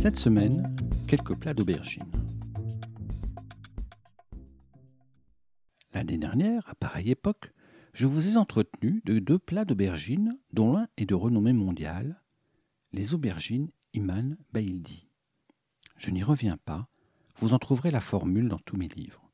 Cette semaine, quelques plats d'aubergines. L'année dernière, à pareille époque, je vous ai entretenu de deux plats d'aubergines dont l'un est de renommée mondiale, les aubergines Iman Baildi. Je n'y reviens pas, vous en trouverez la formule dans tous mes livres.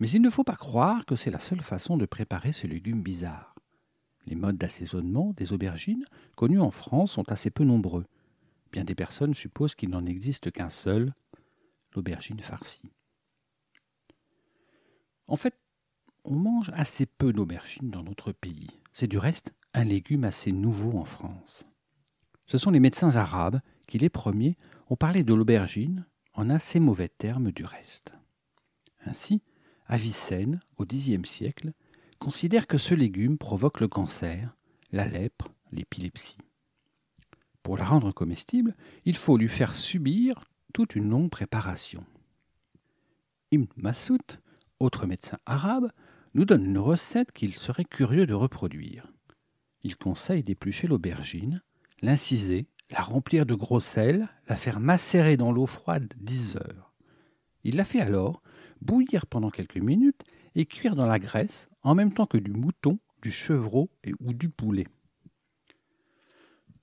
Mais il ne faut pas croire que c'est la seule façon de préparer ce légume bizarre. Les modes d'assaisonnement des aubergines, connus en France, sont assez peu nombreux. Bien des personnes supposent qu'il n'en existe qu'un seul, l'aubergine farcie. En fait, on mange assez peu d'aubergines dans notre pays. C'est du reste un légume assez nouveau en France. Ce sont les médecins arabes qui, les premiers, ont parlé de l'aubergine en assez mauvais termes du reste. Ainsi, Avicenne, au Xe siècle, considère que ce légume provoque le cancer, la lèpre, l'épilepsie. Pour la rendre comestible, il faut lui faire subir toute une longue préparation. Ibn Massoud, autre médecin arabe, nous donne une recette qu'il serait curieux de reproduire. Il conseille d'éplucher l'aubergine, l'inciser, la remplir de gros sel, la faire macérer dans l'eau froide dix heures. Il la fait alors bouillir pendant quelques minutes et cuire dans la graisse en même temps que du mouton, du chevreau et ou du poulet.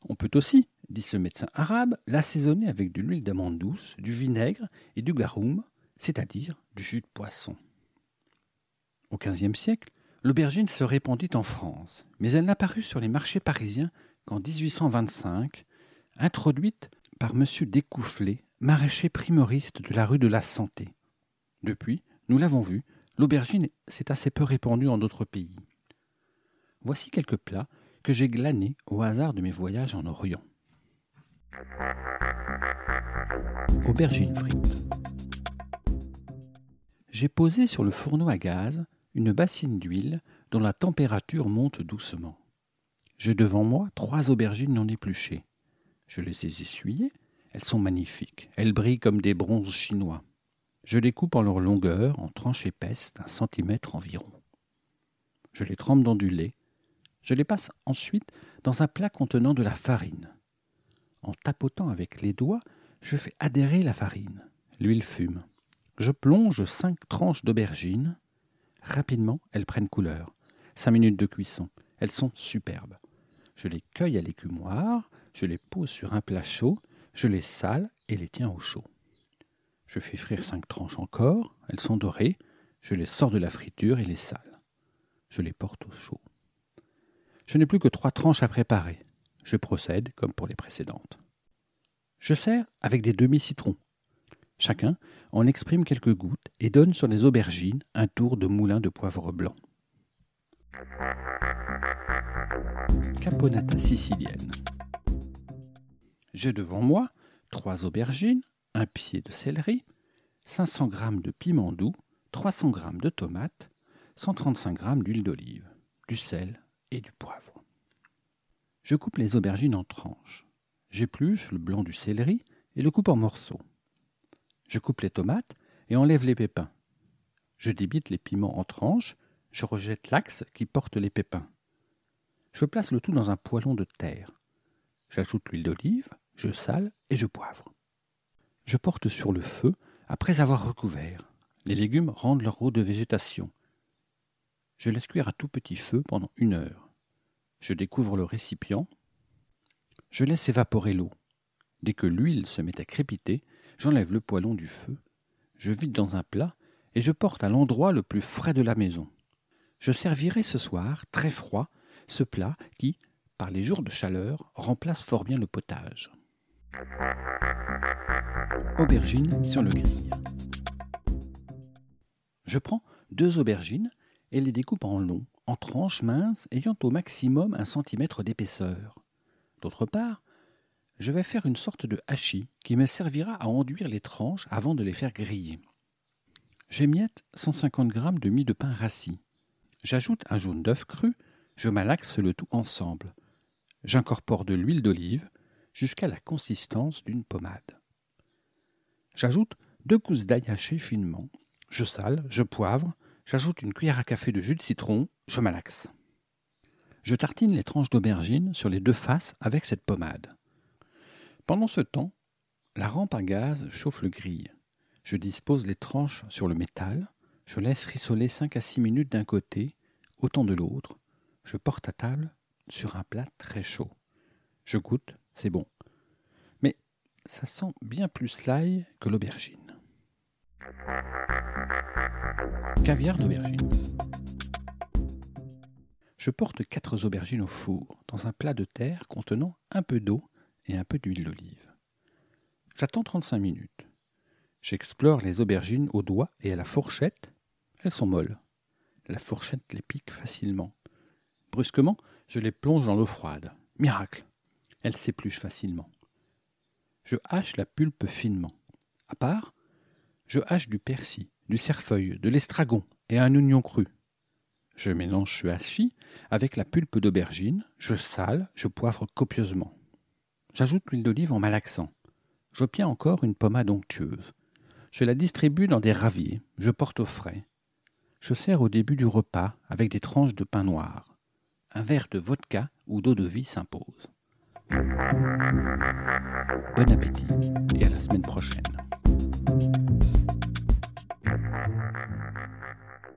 On peut aussi, dit ce médecin arabe, l'assaisonner avec de l'huile d'amande douce, du vinaigre et du garum, c'est-à-dire du jus de poisson. Au XVe siècle, l'aubergine se répandit en France, mais elle n'apparut sur les marchés parisiens qu'en 1825, introduite par M. Découfflé, maraîcher primoriste de la rue de la Santé. Depuis, nous l'avons vu, l'aubergine s'est assez peu répandue en d'autres pays. Voici quelques plats que j'ai glanés au hasard de mes voyages en Orient. Aubergine frite. J'ai posé sur le fourneau à gaz une bassine d'huile dont la température monte doucement. J'ai devant moi trois aubergines non épluchées. Je les ai essuyées. Elles sont magnifiques. Elles brillent comme des bronzes chinois. Je les coupe en leur longueur, en tranches épaisses d'un centimètre environ. Je les trempe dans du lait. Je les passe ensuite dans un plat contenant de la farine. En tapotant avec les doigts, je fais adhérer la farine. L'huile fume. Je plonge cinq tranches d'aubergines. Rapidement, elles prennent couleur. Cinq minutes de cuisson. Elles sont superbes. Je les cueille à l'écumoire, je les pose sur un plat chaud, je les sale et les tiens au chaud. Je fais frire cinq tranches encore, elles sont dorées, je les sors de la friture et les sale. Je les porte au chaud. Je n'ai plus que trois tranches à préparer. Je procède comme pour les précédentes. Je sers avec des demi-citrons. Chacun en exprime quelques gouttes et donne sur les aubergines un tour de moulin de poivre blanc. Caponata sicilienne. J'ai devant moi trois aubergines, un pied de céleri, 500 g de piment doux, 300 g de tomates, 135 g d'huile d'olive, du sel du poivre. Je coupe les aubergines en tranches. J'épluche le blanc du céleri et le coupe en morceaux. Je coupe les tomates et enlève les pépins. Je débite les piments en tranches, je rejette l'axe qui porte les pépins. Je place le tout dans un poêlon de terre. J'ajoute l'huile d'olive, je sale et je poivre. Je porte sur le feu après avoir recouvert. Les légumes rendent leur eau de végétation. Je laisse cuire à tout petit feu pendant une heure. Je découvre le récipient. Je laisse évaporer l'eau. Dès que l'huile se met à crépiter, j'enlève le poêlon du feu, je vide dans un plat et je porte à l'endroit le plus frais de la maison. Je servirai ce soir, très froid, ce plat qui, par les jours de chaleur, remplace fort bien le potage. Aubergines sur le grill. Je prends deux aubergines et les découpe en long, en tranches minces ayant au maximum un centimètre d'épaisseur. D'autre part, je vais faire une sorte de hachis qui me servira à enduire les tranches avant de les faire griller. J'émiette 150 g de mie de pain rassis. J'ajoute un jaune d'œuf cru, je malaxe le tout ensemble. J'incorpore de l'huile d'olive jusqu'à la consistance d'une pommade. J'ajoute deux gousses d'ail haché finement. Je sale, je poivre, j'ajoute une cuillère à café de jus de citron, je malaxe. Je tartine les tranches d'aubergine sur les deux faces avec cette pommade. Pendant ce temps, la rampe à gaz chauffe le grille. Je dispose les tranches sur le métal, je laisse rissoler 5 à 6 minutes d'un côté, autant de l'autre. Je porte à table sur un plat très chaud. Je goûte, c'est bon. Mais ça sent bien plus l'ail que l'aubergine. Caviar d'aubergine. Je porte quatre aubergines au four, dans un plat de terre contenant un peu d'eau et un peu d'huile d'olive. J'attends 35 minutes. J'explore les aubergines au doigt et à la fourchette. Elles sont molles. La fourchette les pique facilement. Brusquement, je les plonge dans l'eau froide. Miracle Elles s'épluchent facilement. Je hache la pulpe finement. À part, je hache du persil, du cerfeuil, de l'estragon et un oignon cru. Je mélange ce hachis avec la pulpe d'aubergine, je sale, je poivre copieusement. J'ajoute l'huile d'olive en malaxant. J'obtiens encore une pommade onctueuse. Je la distribue dans des raviers, je porte au frais. Je sers au début du repas avec des tranches de pain noir. Un verre de vodka ou d'eau de vie s'impose. Bon appétit et à la semaine prochaine. Thank you.